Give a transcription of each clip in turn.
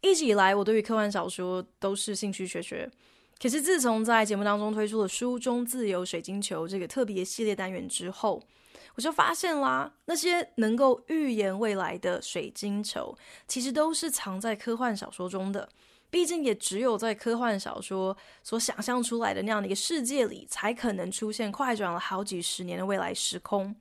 一直以来，我对于科幻小说都是兴趣缺缺。可是自从在节目当中推出了“书中自由水晶球”这个特别系列单元之后，我就发现啦，那些能够预言未来的水晶球，其实都是藏在科幻小说中的。毕竟，也只有在科幻小说所想象出来的那样的一个世界里，才可能出现快转了好几十年的未来时空。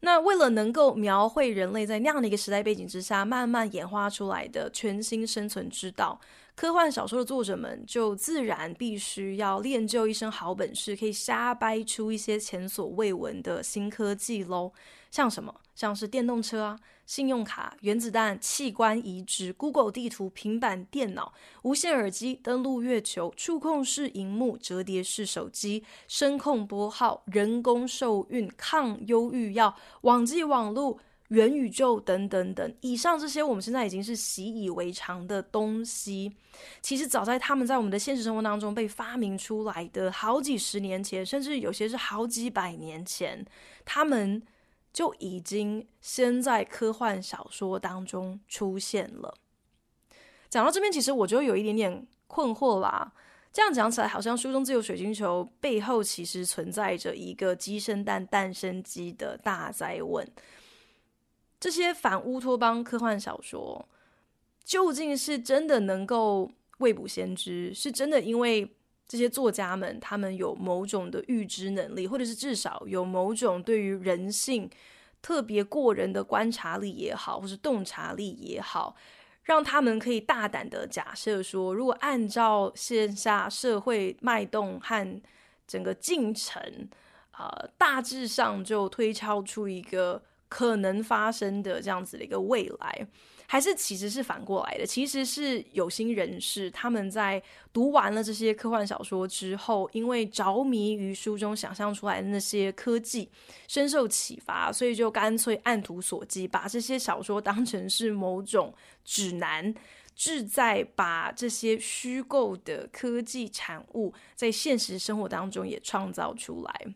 那为了能够描绘人类在那样的一个时代背景之下慢慢演化出来的全新生存之道，科幻小说的作者们就自然必须要练就一身好本事，可以瞎掰出一些前所未闻的新科技喽。像什么？像是电动车啊。信用卡、原子弹、器官移植、Google 地图、平板电脑、无线耳机、登陆月球、触控式荧幕、折叠式手机、声控拨号、人工受孕、抗忧郁药、网际网络、元宇宙等等等。以上这些我们现在已经是习以为常的东西，其实早在他们在我们的现实生活当中被发明出来的好几十年前，甚至有些是好几百年前，他们。就已经先在科幻小说当中出现了。讲到这边，其实我就有一点点困惑啦。这样讲起来，好像书中自有水晶球背后其实存在着一个鸡生蛋，蛋生鸡的大灾问。这些反乌托邦科幻小说究竟是真的能够未卜先知？是真的因为？这些作家们，他们有某种的预知能力，或者是至少有某种对于人性特别过人的观察力也好，或是洞察力也好，让他们可以大胆的假设说，如果按照线下社会脉动和整个进程，呃，大致上就推敲出一个可能发生的这样子的一个未来。还是其实是反过来的，其实是有心人士他们在读完了这些科幻小说之后，因为着迷于书中想象出来的那些科技，深受启发，所以就干脆按图索骥，把这些小说当成是某种指南，志在把这些虚构的科技产物在现实生活当中也创造出来。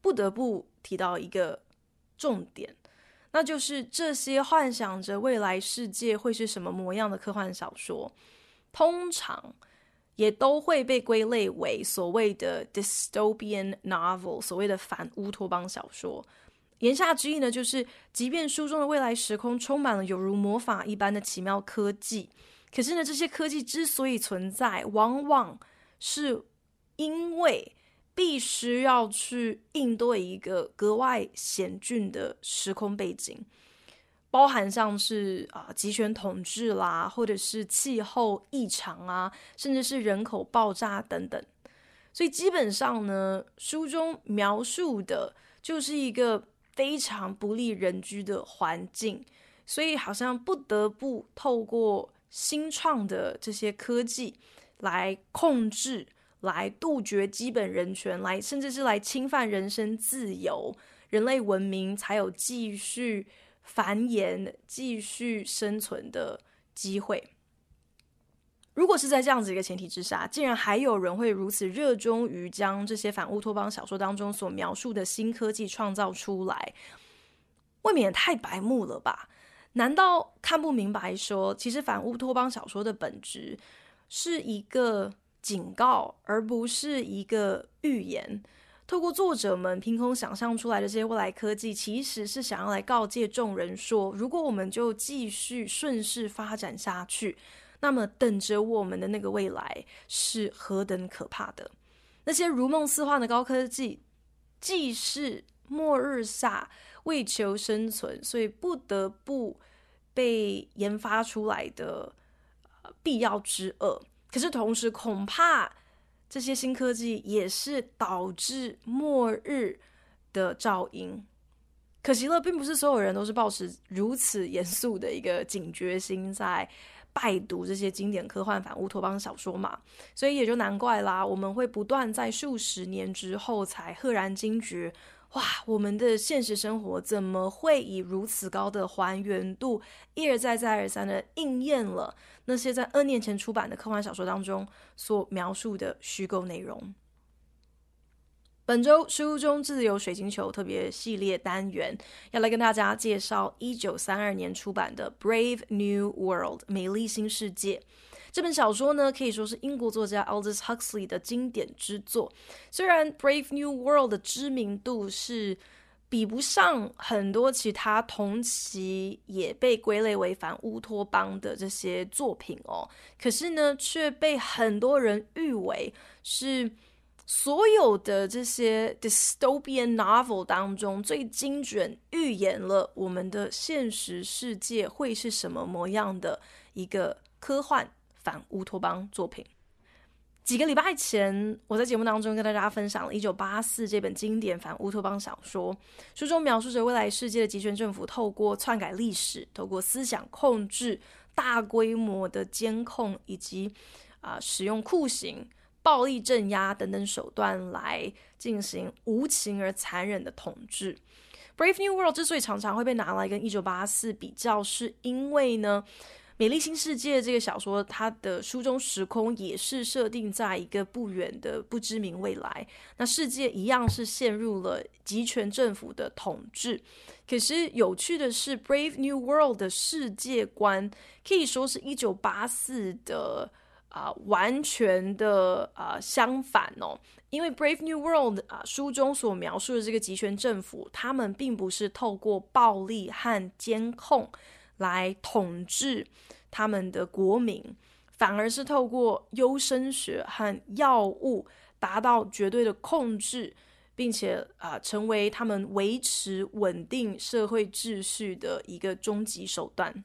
不得不提到一个重点。那就是这些幻想着未来世界会是什么模样的科幻小说，通常也都会被归类为所谓的 dystopian novel，所谓的反乌托邦小说。言下之意呢，就是即便书中的未来时空充满了犹如魔法一般的奇妙科技，可是呢，这些科技之所以存在，往往是因为。必须要去应对一个格外险峻的时空背景，包含像是啊集权统治啦，或者是气候异常啊，甚至是人口爆炸等等。所以基本上呢，书中描述的就是一个非常不利人居的环境，所以好像不得不透过新创的这些科技来控制。来杜绝基本人权，来甚至是来侵犯人身自由，人类文明才有继续繁衍、继续生存的机会。如果是在这样子一个前提之下，竟然还有人会如此热衷于将这些反乌托邦小说当中所描述的新科技创造出来，未免也太白目了吧？难道看不明白说，其实反乌托邦小说的本质是一个？警告，而不是一个预言。透过作者们凭空想象出来的这些未来科技，其实是想要来告诫众人说：如果我们就继续顺势发展下去，那么等着我们的那个未来是何等可怕的。那些如梦似幻的高科技，既是末日下为求生存，所以不得不被研发出来的必要之恶。可是同时，恐怕这些新科技也是导致末日的噪音。可惜了，并不是所有人都是抱持如此严肃的一个警觉心，在拜读这些经典科幻反乌托邦小说嘛，所以也就难怪啦，我们会不断在数十年之后才赫然惊觉，哇，我们的现实生活怎么会以如此高的还原度，一而再再而三的应验了那些在 N 年前出版的科幻小说当中所描述的虚构内容。本周书中自由水晶球特别系列单元要来跟大家介绍一九三二年出版的《Brave New World》美丽新世界这本小说呢，可以说是英国作家 Aldous Huxley 的经典之作。虽然《Brave New World》的知名度是比不上很多其他同期也被归类为反乌托邦的这些作品哦，可是呢，却被很多人誉为是。所有的这些 dystopian novel 当中，最精准预言了我们的现实世界会是什么模样的一个科幻反乌托邦作品。几个礼拜前，我在节目当中跟大家分享了《一九八四》这本经典反乌托邦小说，书中描述着未来世界的极权政府透过篡改历史、透过思想控制、大规模的监控以及啊、使用酷刑。暴力镇压等等手段来进行无情而残忍的统治。《Brave New World》之所以常常会被拿来跟《一九八四》比较，是因为呢，《美丽新世界》这个小说，它的书中时空也是设定在一个不远的不知名未来。那世界一样是陷入了极权政府的统治。可是有趣的是，《Brave New World》的世界观可以说是一九八四的。啊、完全的啊、相反哦，因为《Brave New World》啊、书中所描述的这个极权政府，他们并不是透过暴力和监控来统治他们的国民，反而是透过优生学和药物达到绝对的控制，并且啊、成为他们维持稳定社会秩序的一个终极手段。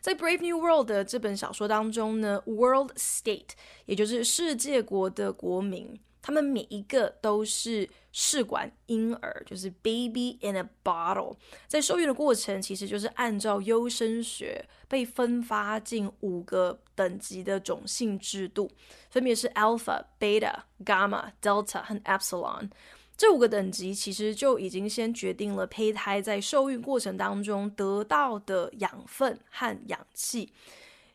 在《Brave New World》的这本小说当中呢，World State，也就是世界国的国民，他们每一个都是试管婴儿，就是 baby in a bottle。在受孕的过程，其实就是按照优生学被分发进五个等级的种姓制度，分别是 Alpha、Beta、Gamma、Delta 和 Epsilon。这五个等级其实就已经先决定了胚胎在受孕过程当中得到的养分和氧气，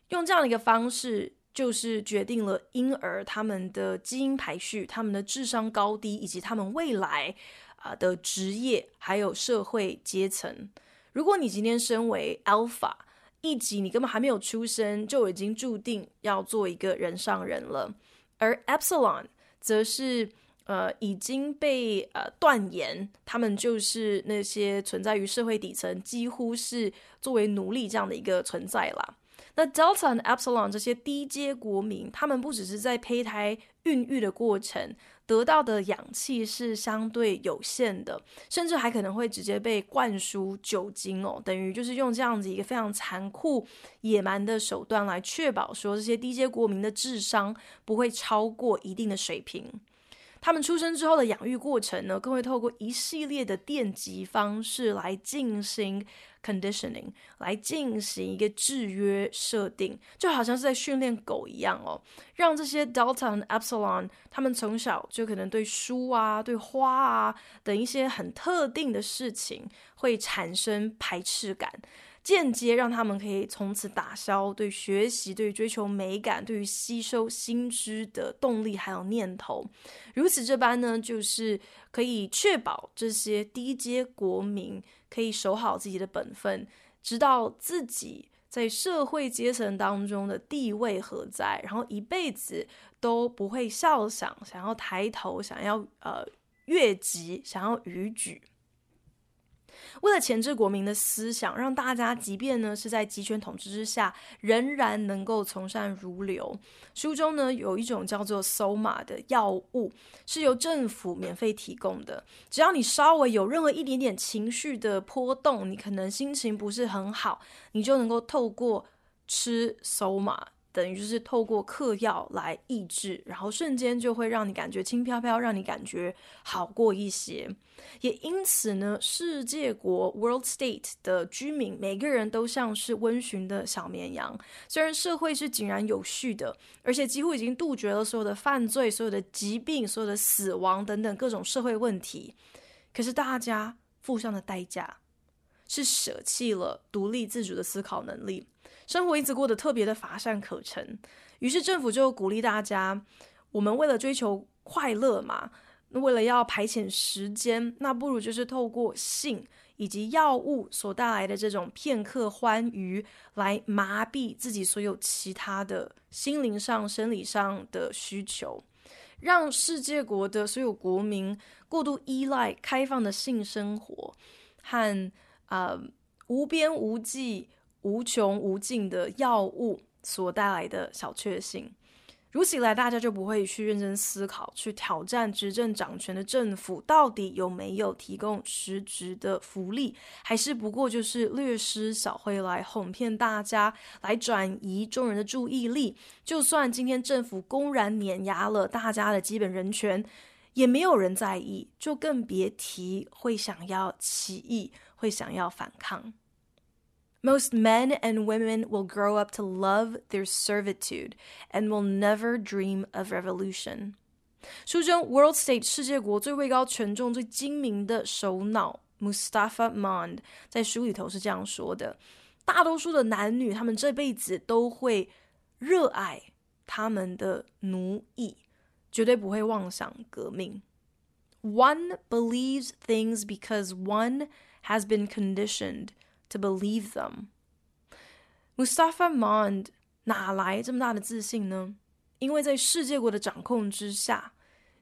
用这样的一个方式，就是决定了婴儿他们的基因排序、他们的智商高低，以及他们未来啊的职业还有社会阶层。如果你今天身为 Alpha 一级，你根本还没有出生，就已经注定要做一个人上人了，而 Epsilon 则是。呃，已经被呃断言，他们就是那些存在于社会底层，几乎是作为奴隶这样的一个存在啦。那 Delta 和 Epsilon 这些低阶国民，他们不只是在胚胎孕育的过程得到的氧气是相对有限的，甚至还可能会直接被灌输酒精哦，等于就是用这样子一个非常残酷野蛮的手段来确保说这些低阶国民的智商不会超过一定的水平。他们出生之后的养育过程呢，更会透过一系列的电极方式来进行 conditioning，来进行一个制约设定，就好像是在训练狗一样哦，让这些 Delta 和 Epsilon 他们从小就可能对书啊、对花啊等一些很特定的事情会产生排斥感。间接让他们可以从此打消对学习、对追求美感、对于吸收新知的动力还有念头。如此这般呢，就是可以确保这些低阶国民可以守好自己的本分，知道自己在社会阶层当中的地位何在，然后一辈子都不会笑想，想要抬头，想要呃越级，想要逾矩。为了钳制国民的思想，让大家即便呢是在集权统治之下，仍然能够从善如流。书中呢有一种叫做 Soma 的药物，是由政府免费提供的。只要你稍微有任何一点点情绪的波动，你可能心情不是很好，你就能够透过吃 Soma 等于就是透过嗑药来抑制，然后瞬间就会让你感觉轻飘飘，让你感觉好过一些。也因此呢，世界国 （World State） 的居民每个人都像是温驯的小绵羊。虽然社会是井然有序的，而且几乎已经杜绝了所有的犯罪、所有的疾病、所有的死亡等等各种社会问题，可是大家付上的代价是舍弃了独立自主的思考能力。生活一直过得特别的乏善可陈，于是政府就鼓励大家：我们为了追求快乐嘛，为了要排遣时间，那不如就是透过性以及药物所带来的这种片刻欢愉，来麻痹自己所有其他的心灵上、生理上的需求，让世界国的所有国民过度依赖开放的性生活和啊、呃、无边无际。无穷无尽的药物所带来的小确幸，如此一来，大家就不会去认真思考，去挑战执政掌权的政府到底有没有提供实质的福利，还是不过就是略施小惠来哄骗大家，来转移众人的注意力。就算今天政府公然碾压了大家的基本人权，也没有人在意，就更别提会想要起义，会想要反抗。Most men and women will grow up to love their servitude and will never dream of revolution. 书中 World State 世界国最位高权重、最精明的首脑 Mustafa Mond 在书里头是这样说的：大多数的男女，他们这辈子都会热爱他们的奴役，绝对不会妄想革命。One believes things because one has been conditioned. To believe them, Mustafa Mond 哪来这么大的自信呢？因为在世界国的掌控之下，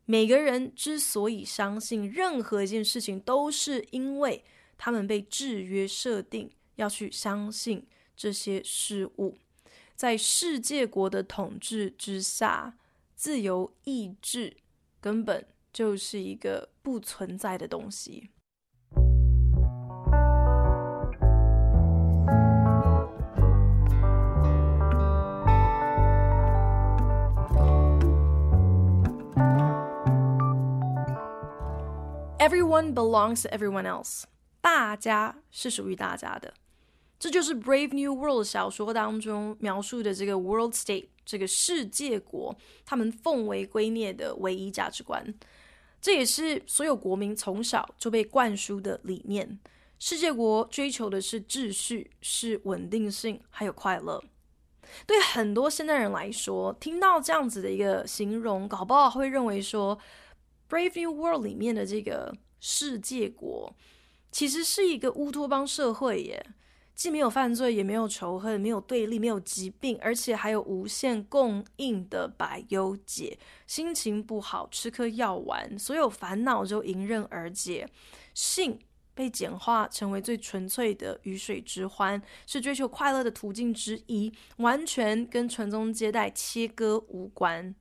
每个人之所以相信任何一件事情，都是因为他们被制约设定要去相信这些事物。在世界国的统治之下，自由意志根本就是一个不存在的东西。Everyone belongs to everyone else。大家是属于大家的，这就是《Brave New World》小说当中描述的这个 World State 这个世界国，他们奉为圭臬的唯一价值观。这也是所有国民从小就被灌输的理念。世界国追求的是秩序、是稳定性，还有快乐。对很多现代人来说，听到这样子的一个形容，搞不好会认为说。Brave New World 里面的这个世界国，其实是一个乌托邦社会耶，既没有犯罪，也没有仇恨，没有对立，没有疾病，而且还有无限供应的百忧解。心情不好，吃颗药丸，所有烦恼就迎刃而解。性被简化成为最纯粹的鱼水之欢，是追求快乐的途径之一，完全跟传宗接代切割无关。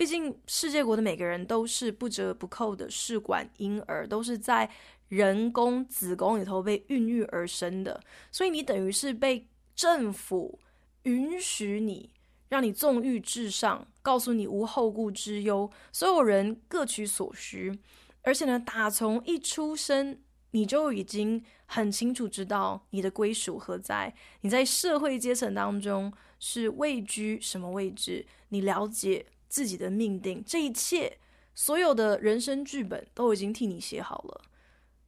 毕竟，世界国的每个人都是不折不扣的试管婴儿，都是在人工子宫里头被孕育而生的，所以你等于是被政府允许你，让你纵欲至上，告诉你无后顾之忧，所有人各取所需，而且呢，打从一出生你就已经很清楚知道你的归属何在，你在社会阶层当中是位居什么位置，你了解。自己的命定，这一切所有的人生剧本都已经替你写好了。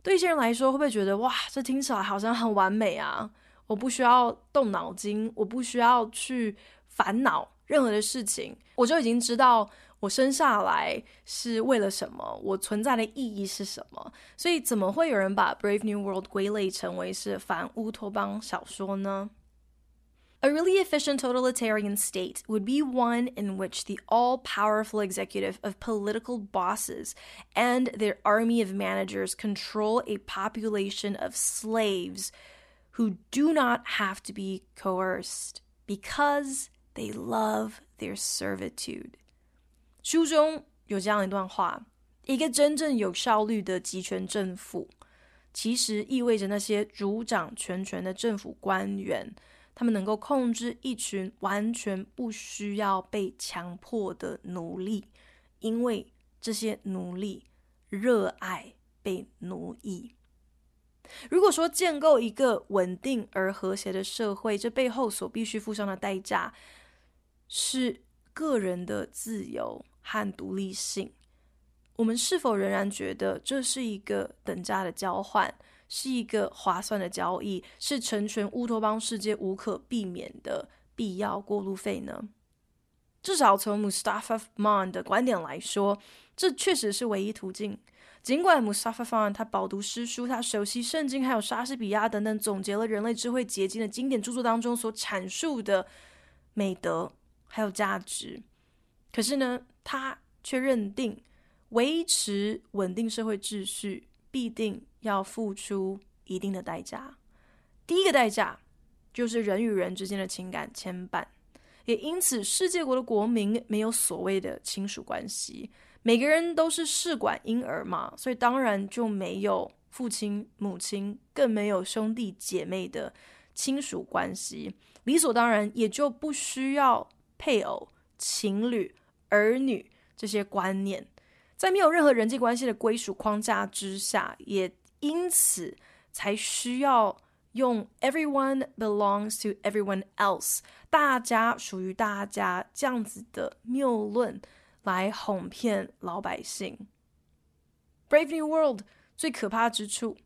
对一些人来说，会不会觉得哇，这听起来好像很完美啊？我不需要动脑筋，我不需要去烦恼任何的事情，我就已经知道我生下来是为了什么，我存在的意义是什么。所以，怎么会有人把《Brave New World》归类成为是反乌托邦小说呢 ？A really efficient totalitarian state would be one in which the all powerful executive of political bosses and their army of managers control a population of slaves who do not have to be coerced because they love their servitude. 书中有这样一段话：一个真正有效率的集权政府，其实意味着那些主掌全权的政府官员。 他们能够控制一群完全不需要被强迫的奴隶，因为这些奴隶热爱被奴役。如果说建构一个稳定而和谐的社会，这背后所必须付上的代价是个人的自由和独立性，我们是否仍然觉得这是一个等价的交换，是一个划算的交易，是成全乌托邦世界无可避免的必要过路费呢？至少从 Mustafa Man 的观点来说，这确实是唯一途径。尽管 Mustafa Man 他饱读诗书，他熟悉圣经，还有莎士比亚等等，总结了人类智慧结晶的经典著作当中所阐述的美德还有价值，可是呢，他却认定维持稳定社会秩序必定要付出一定的代价。第一个代价就是人与人之间的情感牵绊，也因此世界国的国民没有所谓的亲属关系。每个人都是试管婴儿嘛，所以当然就没有父亲、母亲，更没有兄弟姐妹的亲属关系，理所当然也就不需要配偶、情侣、儿女这些观念，在没有任何人际关系的归属框架之下，也因此才需要用 “everyone belongs to everyone else”，大家属于大家这样子的谬论。来哄骗老百姓。《Brave New World》最可怕之处，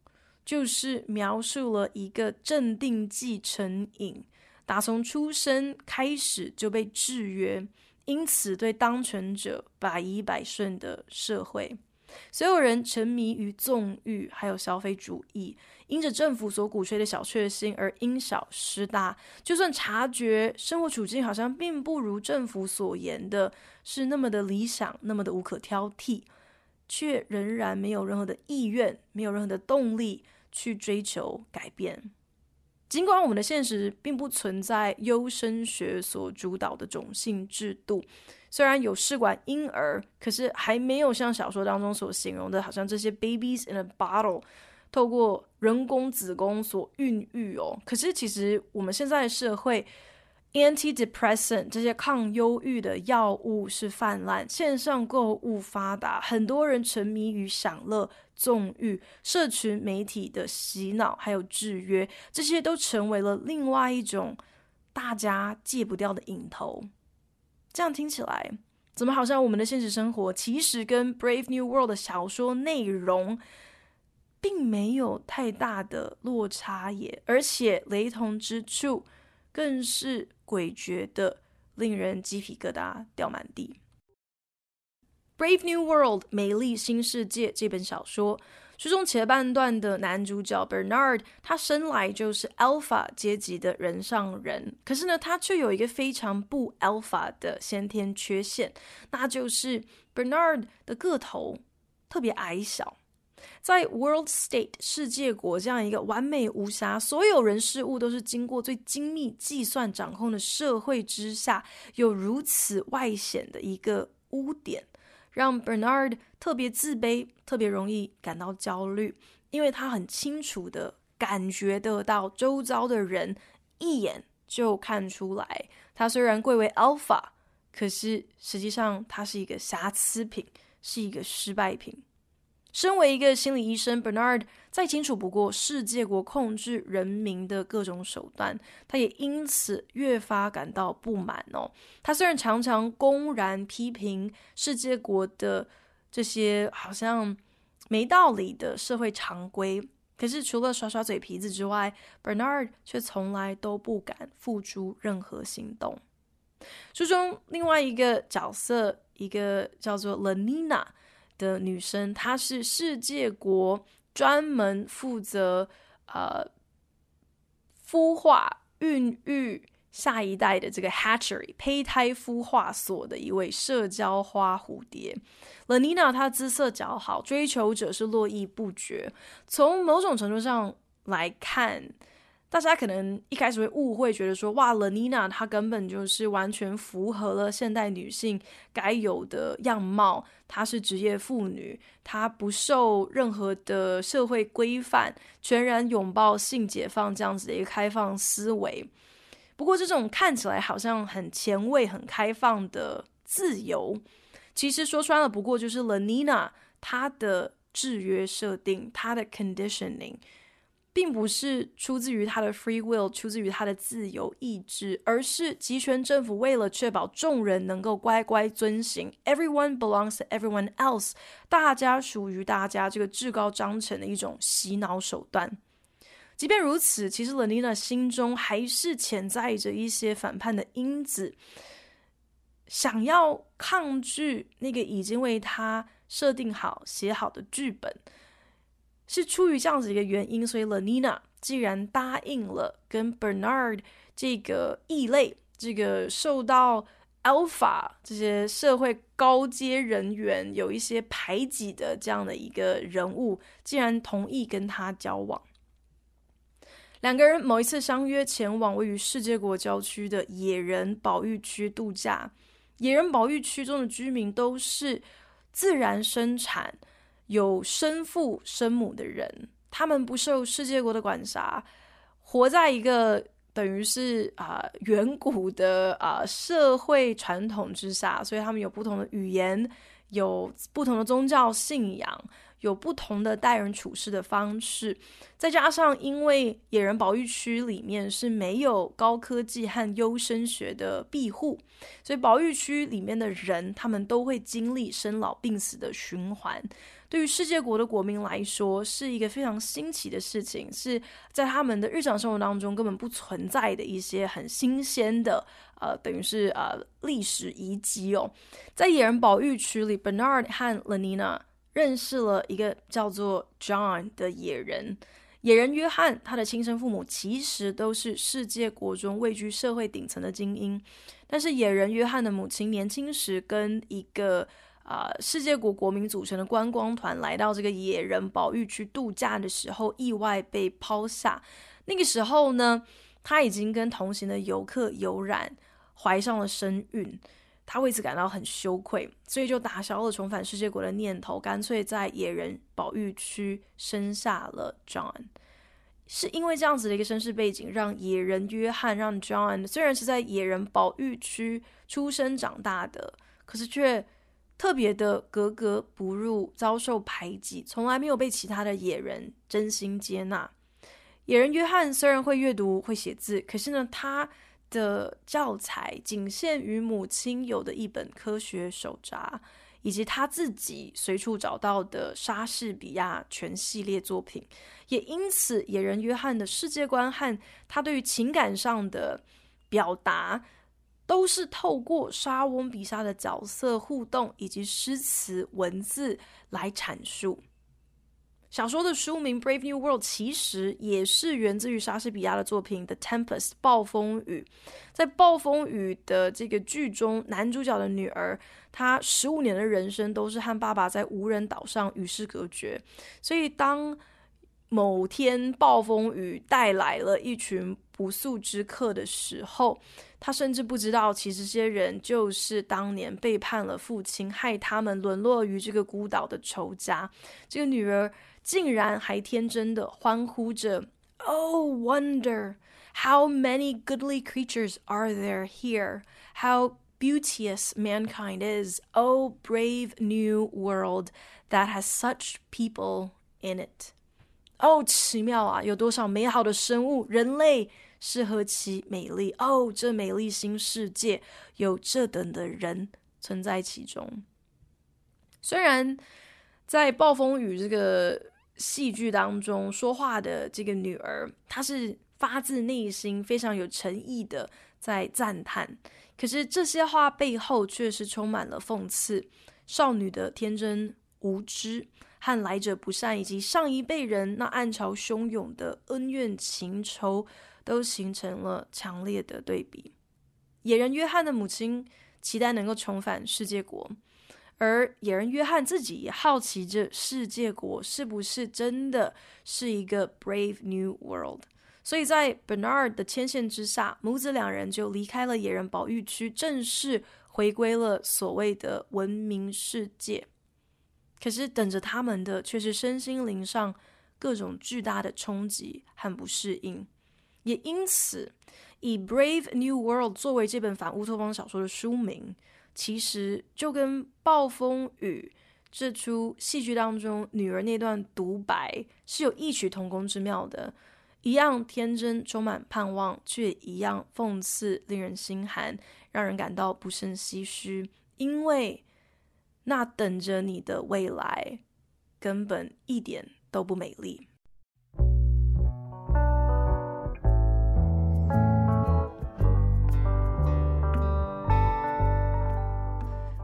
就是描述了一个镇定剂成瘾，打从出生开始就被制约，因此对当权者百依百顺的社会。所有人沉迷于纵欲，还有消费主义，因着政府所鼓吹的小确幸而因小失大。就算察觉生活处境好像并不如政府所言的是那么的理想，那么的无可挑剔，却仍然没有任何的意愿，没有任何的动力去追求改变。尽管我们的现实并不存在优生学所主导的种姓制度。虽然有试管婴儿，可是还没有像小说当中所形容的，好像这些 babies in a bottle 透过人工子宫所孕育哦。可是其实我们现在的社会，antidepressant 这些抗忧郁的药物是泛滥，线上购物发达，很多人沉迷于享乐、纵欲，社群媒体的洗脑还有制约，这些都成为了另外一种大家戒不掉的瘾头。这样听起来，怎么好像我们的现实生活其实跟《Brave New World》的小说内容并没有太大的落差耶？而且雷同之处更是诡谲的，令人鸡皮疙瘩掉满地。《Brave New World》美丽新世界这本小说。书中前半段的男主角 Bernard，他生来就是 Alpha 阶级的人上人，可是呢，他却有一个非常不 Alpha 的先天缺陷，那就是 Bernard 的个头特别矮小。在 World State 世界国这样一个完美无瑕、所有人事物都是经过最精密计算掌控的社会之下，有如此外显的一个污点。让 Bernard 特别自卑，特别容易感到焦虑，因为他很清楚的感觉得到周遭的人一眼就看出来，他虽然贵为 Alpha，可是实际上他是一个瑕疵品，是一个失败品。身为一个心理医生，Bernard 再清楚不过世界国控制人民的各种手段，他也因此越发感到不满哦。他虽然常常公然批评世界国的这些好像没道理的社会常规，可是除了耍耍嘴皮子之外，Bernard 却从来都不敢付诸任何行动。书中另外一个角色，一个叫做 Lenina 的女生，她是世界国专门负责呃孵化、孕育下一代的这个 hatchery 胚胎孵化所的一位社交花蝴蝶。Lenina 她姿色姣好，追求者是络绎不绝。从某种程度上来看，大家可能一开始会误会，觉得说哇，Lenina 她根本就是完全符合了现代女性该有的样貌。她是职业妇女，她不受任何的社会规范，全然拥抱性解放这样子的一个开放思维。不过，这种看起来好像很前卫、很开放的自由，其实说穿了，不过就是 Lenina 她的制约设定，她的 conditioning。并不是出自于他的 free will，出自于他的自由意志，而是集权政府为了确保众人能够乖乖遵行 “everyone belongs to everyone else”，大家属于大家这个至高章程的一种洗脑手段。即便如此，其实 Lenina 心中还是潜在着一些反叛的因子，想要抗拒那个已经为他设定好、写好的剧本。是出于这样子一个原因，所以 Lenina 既然答应了跟 Bernard 这个异类、这个受到 Alpha 这些社会高阶人员有一些排挤的这样的一个人物，既然同意跟他交往，两个人某一次相约前往位于世界国郊区的野人保育区度假。野人保育区中的居民都是自然生产。有生父生母的人，他们不受世界国的管辖，活在一个等于是啊、远古的啊、社会传统之下，所以他们有不同的语言，有不同的宗教信仰。有不同的待人处事的方式，再加上因为野人保育区里面是没有高科技和优生学的庇护，所以保育区里面的人他们都会经历生老病死的循环。对于世界国的国民来说，是一个非常新奇的事情，是在他们的日常生活当中根本不存在的一些很新鲜的呃，等于是呃历史遗迹哦。在野人保育区里，Bernard 和 Lenina。认识了一个叫做 John 的野人，野人约翰，他的亲生父母其实都是世界国中位居社会顶层的精英，但是野人约翰的母亲年轻时跟一个啊、世界国国民组成的观光团来到这个野人保育区度假的时候，意外被抛下。那个时候呢，他已经跟同行的游客有染，怀上了身孕。他为此感到很羞愧，所以就打消了重返世界国的念头，干脆在野人保育区生下了 John。是因为这样子的一个身世背景，让野人约翰让 John 虽然是在野人保育区出生长大的，可是却特别的格格不入，遭受排挤，从来没有被其他的野人真心接纳。野人约翰虽然会阅读会写字，可是呢，他的教材仅限于母亲有的一本科学手札，以及他自己随处找到的莎士比亚全系列作品。也因此，野人约翰的世界观和他对于情感上的表达，都是透过莎翁笔下的角色互动以及诗词文字来阐述。小说的书名《Brave New World》其实也是源自于莎士比亚的作品《The Tempest》暴风雨。在暴风雨的这个剧中，男主角的女儿，她十五年的人生都是和爸爸在无人岛上与世隔绝。所以，当某天暴风雨带来了一群不速之客的时候，他甚至不知道，其实这些人就是当年背叛了父亲，害他们沦落于这个孤岛的仇家。这个女儿。竟然还天真的欢呼着：“Oh wonder, how many goodly creatures are there here? How beauteous mankind is! Oh brave new world that has such people in it!” 哦，奇妙啊！有多少美好的生物，人类是何其美丽！哦，这美丽新世界有这等的人存在其中。虽然在暴风雨这个。戏剧当中说话的这个女儿，她是发自内心、非常有诚意的在赞叹。可是这些话背后却是充满了讽刺，少女的天真无知和来者不善，以及上一辈人那暗潮汹涌的恩怨情仇，都形成了强烈的对比。野人约翰的母亲期待能够重返世界国。而野人约翰自己也好奇着世界国是不是真的是一个 brave new world，所以在 Bernard 的牵线之下，母子两人就离开了野人保育区，正式回归了所谓的文明世界。可是等着他们的却是身心灵上各种巨大的冲击和不适应。也因此，以《Brave New World》作为这本反乌托邦小说的书名，其实就跟《暴风雨》这出戏剧当中女儿那段独白是有异曲同工之妙的，一样天真，充满盼望，却一样讽刺，令人心寒，让人感到不胜唏嘘。因为那等着你的未来，根本一点都不美丽。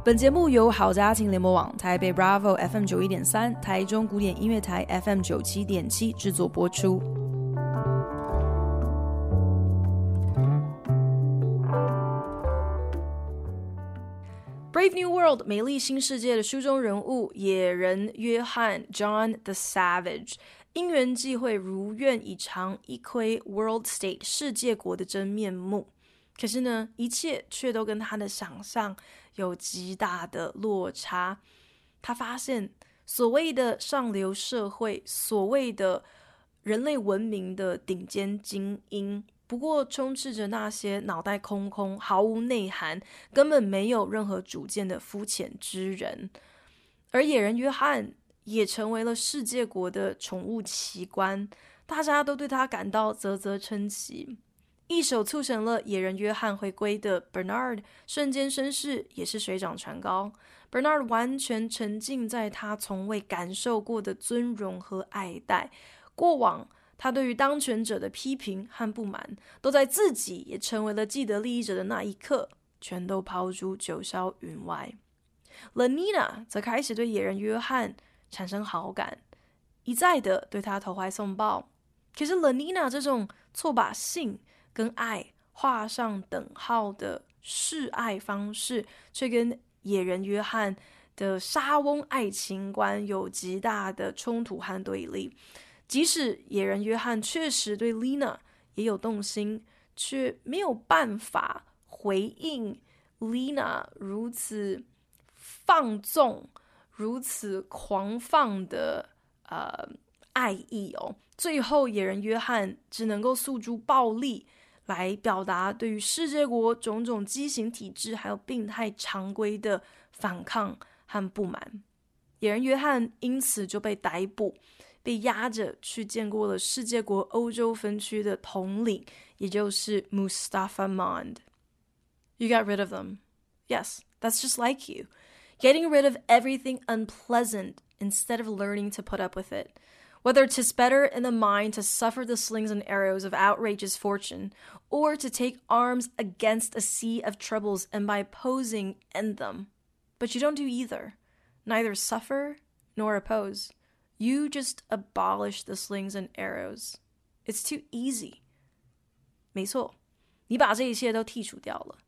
本节目由好家庭联盟网、台北 Bravo FM 九一点三、台中古典音乐台 FM 九七点七制作播出。《Brave New World》美丽新世界的书中人物野人约翰 John the Savage，因缘际会，如愿以偿一窥 World State 世界国的真面目。可是呢，一切却都跟他的想象有极大的落差。他发现，所谓的上流社会，所谓的人类文明的顶尖精英，不过充斥着那些脑袋空空、毫无内涵、根本没有任何主见的肤浅之人。而野人约翰也成为了世界国的宠物奇观，大家都对他感到啧啧称奇。一手促成了野人约翰回归的 Bernard，瞬间声势也是水涨船高。Bernard 完全沉浸在他从未感受过的尊荣和爱戴。过往他对于当权者的批评和不满，都在自己也成为了既得利益者的那一刻，全都抛诸九霄云外。Lenina 则开始对野人约翰产生好感，一再的对他投怀送抱。可是 Lenina 这种错把性跟爱画上等号的示爱方式，却跟野人约翰的莎翁爱情观有极大的冲突和对立。即使野人约翰确实对 Lina 也有动心，却没有办法回应 Lina 如此放纵、如此狂放的呃爱意哦。最后，野人约翰只能够诉诸暴力。来表达对于世界国种种畸形体制还有病态常规的反抗和不满，野人约翰因此就被逮捕，被押着去见过了世界国欧洲分区的统领，也就是 Mustafa Mond。You got rid of them. Yes, that's just like you. Getting rid of everything unpleasant instead of learning to put up with it. Whether 'tis better in the mind to suffer the slings and arrows of outrageous fortune, or to take arms against a sea of troubles and by posing end them. But you don't do either. Neither suffer nor oppose. You just abolish the slings and arrows. It's too easy. 没错，你把这一切都剔除掉了，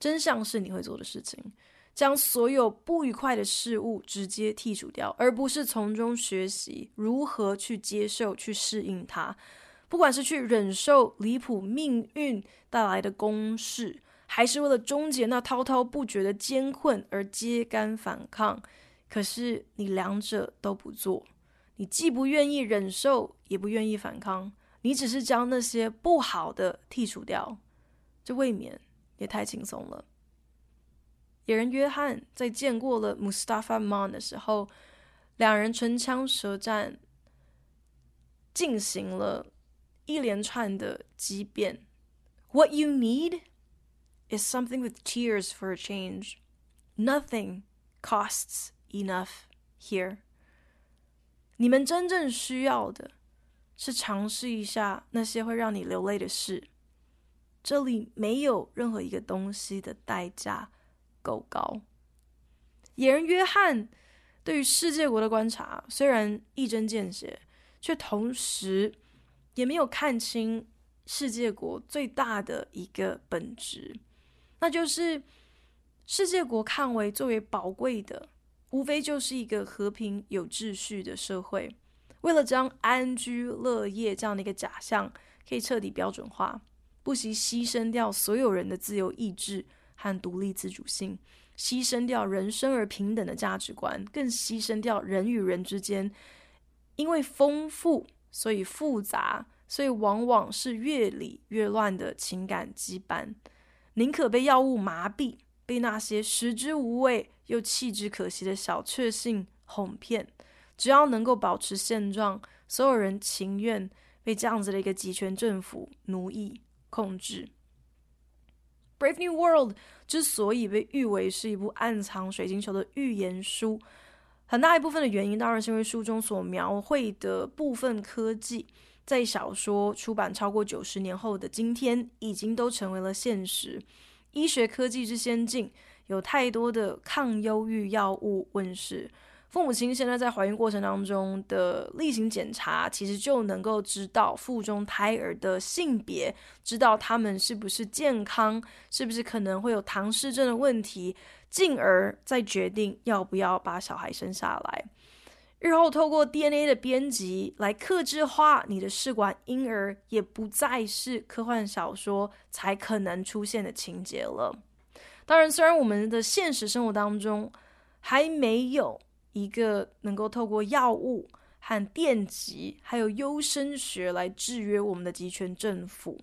真相是你会做的事情。将所有不愉快的事物直接剔除掉，而不是从中学习如何去接受、去适应它。不管是去忍受离谱命运带来的攻势，还是为了终结那滔滔不绝的艰困而揭竿反抗，可是你两者都不做，你既不愿意忍受，也不愿意反抗，你只是将那些不好的剔除掉，这未免也太轻松了。野人约翰在见过了 Mustafa Mond 的时候，两人唇枪舌战，进行了一连串的激辩。What you need is something with tears for a change. Nothing costs enough here. 你们真正需要的是尝试一下那些会让你流泪的事。这里没有任何一个东西的代价。够高。野人约翰对于世界国的观察虽然一针见血，却同时也没有看清世界国最大的一个本质，那就是世界国看为最为宝贵的，无非就是一个和平有秩序的社会。为了将安居乐业这样的一个假象可以彻底标准化，不惜牺牲掉所有人的自由意志。和独立自主性，牺牲掉人生而平等的价值观，更牺牲掉人与人之间因为丰富所以复杂所以往往是越理越乱的情感羁绊。宁可被药物麻痹，被那些食之无味又弃之可惜的小确幸哄骗，只要能够保持现状，所有人情愿被这样子的一个集权政府奴役控制。《Brave New World》之所以被誉为是一部暗藏水晶球的预言书，很大一部分的原因当然是因为书中所描绘的部分科技，在小说出版超过九十年后的今天，已经都成为了现实。医学科技之先进，有太多的抗忧郁药物问世。父母亲现在在怀孕过程当中的例行检查，其实就能够知道腹中胎儿的性别，知道他们是不是健康，是不是可能会有唐氏症的问题，进而再决定要不要把小孩生下来。日后透过 DNA 的编辑来克制化你的试管婴儿，也不再是科幻小说才可能出现的情节了。当然，虽然我们的现实生活当中还没有。一个能够透过药物和电极，还有优生学来制约我们的集权政府，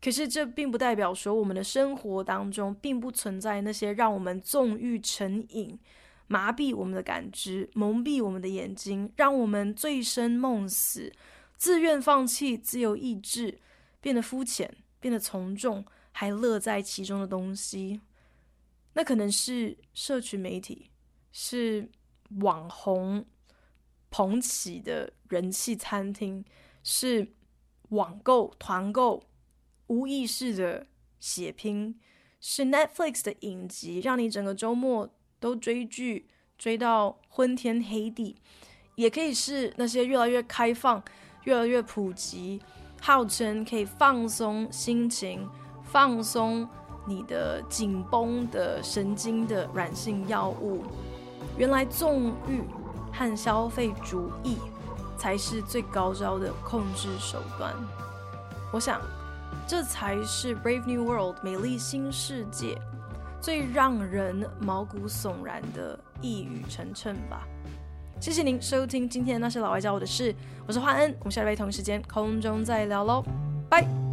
可是这并不代表说我们的生活当中并不存在那些让我们纵欲成瘾、麻痹我们的感知、蒙蔽我们的眼睛，让我们醉生梦死、自愿放弃自由意志、变得肤浅、变得从众，还乐在其中的东西。那可能是社群媒体，是。网红捧起的人气餐厅，是网购团购无意识的血拼，是 Netflix 的影集，让你整个周末都追剧追到昏天黑地，也可以是那些越来越开放、越来越普及，号称可以放松心情、放松你的紧绷的神经的软性药物。原来纵欲和消费主义才是最高招的控制手段。我想，这才是《Brave New World》美丽新世界最让人毛骨悚然的一语成谶吧。谢谢您收听今天的那些老外教我的事，我是华恩，我们下礼拜同一时间空中再聊喽，拜。